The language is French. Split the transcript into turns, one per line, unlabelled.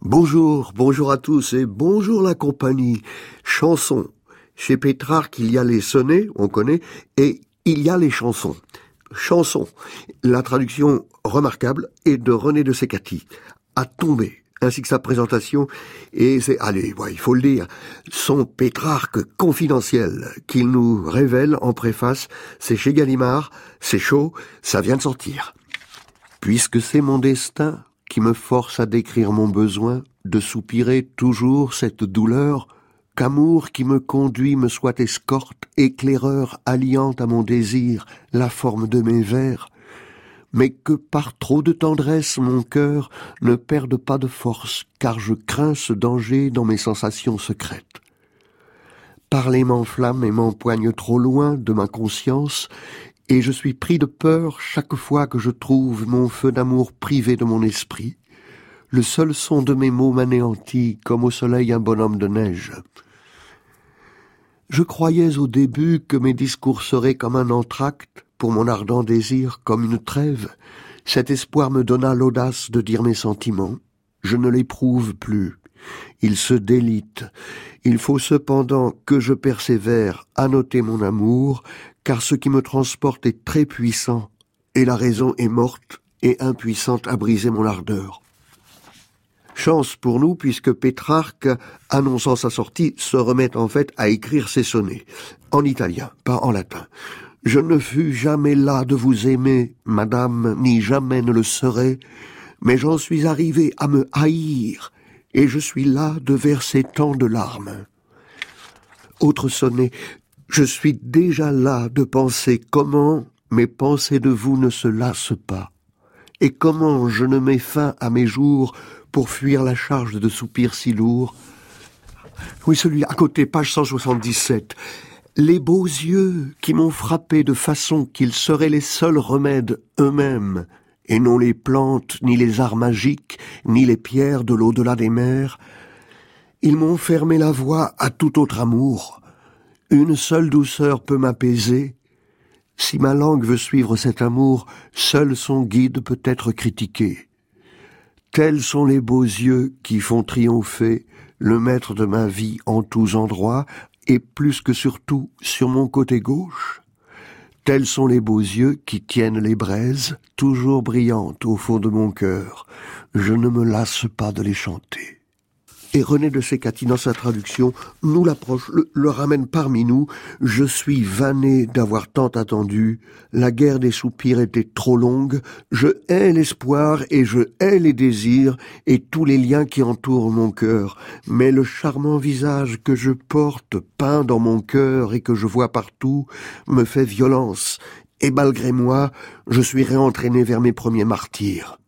Bonjour, bonjour à tous et bonjour la compagnie. Chanson. Chez Pétrarque, il y a les sonnets, on connaît, et il y a les chansons. Chanson. La traduction remarquable est de René de Secati. À tomber ainsi que sa présentation, et c'est, allez, il faut le dire, son Pétrarque confidentiel qu'il nous révèle en préface, c'est chez Gallimard, c'est chaud, ça vient de sortir. Puisque c'est mon destin qui me force à décrire mon besoin, de soupirer toujours cette douleur, qu'amour qui me conduit me soit escorte, éclaireur alliant à mon désir la forme de mes vers, mais que par trop de tendresse mon cœur ne perde pas de force, car je crains ce danger dans mes sensations secrètes. Parler m'enflamme et m'empoigne trop loin de ma conscience, et je suis pris de peur chaque fois que je trouve mon feu d'amour privé de mon esprit. Le seul son de mes mots m'anéantit comme au soleil un bonhomme de neige. Je croyais au début que mes discours seraient comme un entracte, pour mon ardent désir comme une trêve. Cet espoir me donna l'audace de dire mes sentiments. Je ne l'éprouve plus. Il se délite. Il faut cependant que je persévère à noter mon amour, car ce qui me transporte est très puissant, et la raison est morte et impuissante à briser mon ardeur. Chance pour nous, puisque Pétrarque, annonçant sa sortie, se remet en fait à écrire ses sonnets, en italien, pas en latin. Je ne fus jamais là de vous aimer, madame, ni jamais ne le serai, mais j'en suis arrivé à me haïr, et je suis là de verser tant de larmes. Autre sonnet, je suis déjà là de penser comment mes pensées de vous ne se lassent pas, et comment je ne mets fin à mes jours pour fuir la charge de soupirs si lourds. Oui, celui à côté, page 177 les beaux yeux qui m'ont frappé de façon qu'ils seraient les seuls remèdes eux-mêmes, et non les plantes, ni les arts magiques, ni les pierres de l'au-delà des mers, ils m'ont fermé la voie à tout autre amour. Une seule douceur peut m'apaiser. Si ma langue veut suivre cet amour, seul son guide peut être critiqué. Tels sont les beaux yeux qui font triompher le maître de ma vie en tous endroits, et plus que surtout sur mon côté gauche, tels sont les beaux yeux qui tiennent les braises, toujours brillantes au fond de mon cœur. Je ne me lasse pas de les chanter. Et René de Secati, dans sa traduction, nous l'approche, le, ramène parmi nous. Je suis vanné d'avoir tant attendu. La guerre des soupirs était trop longue. Je hais l'espoir et je hais les désirs et tous les liens qui entourent mon cœur. Mais le charmant visage que je porte, peint dans mon cœur et que je vois partout, me fait violence. Et malgré moi, je suis réentraîné vers mes premiers martyrs.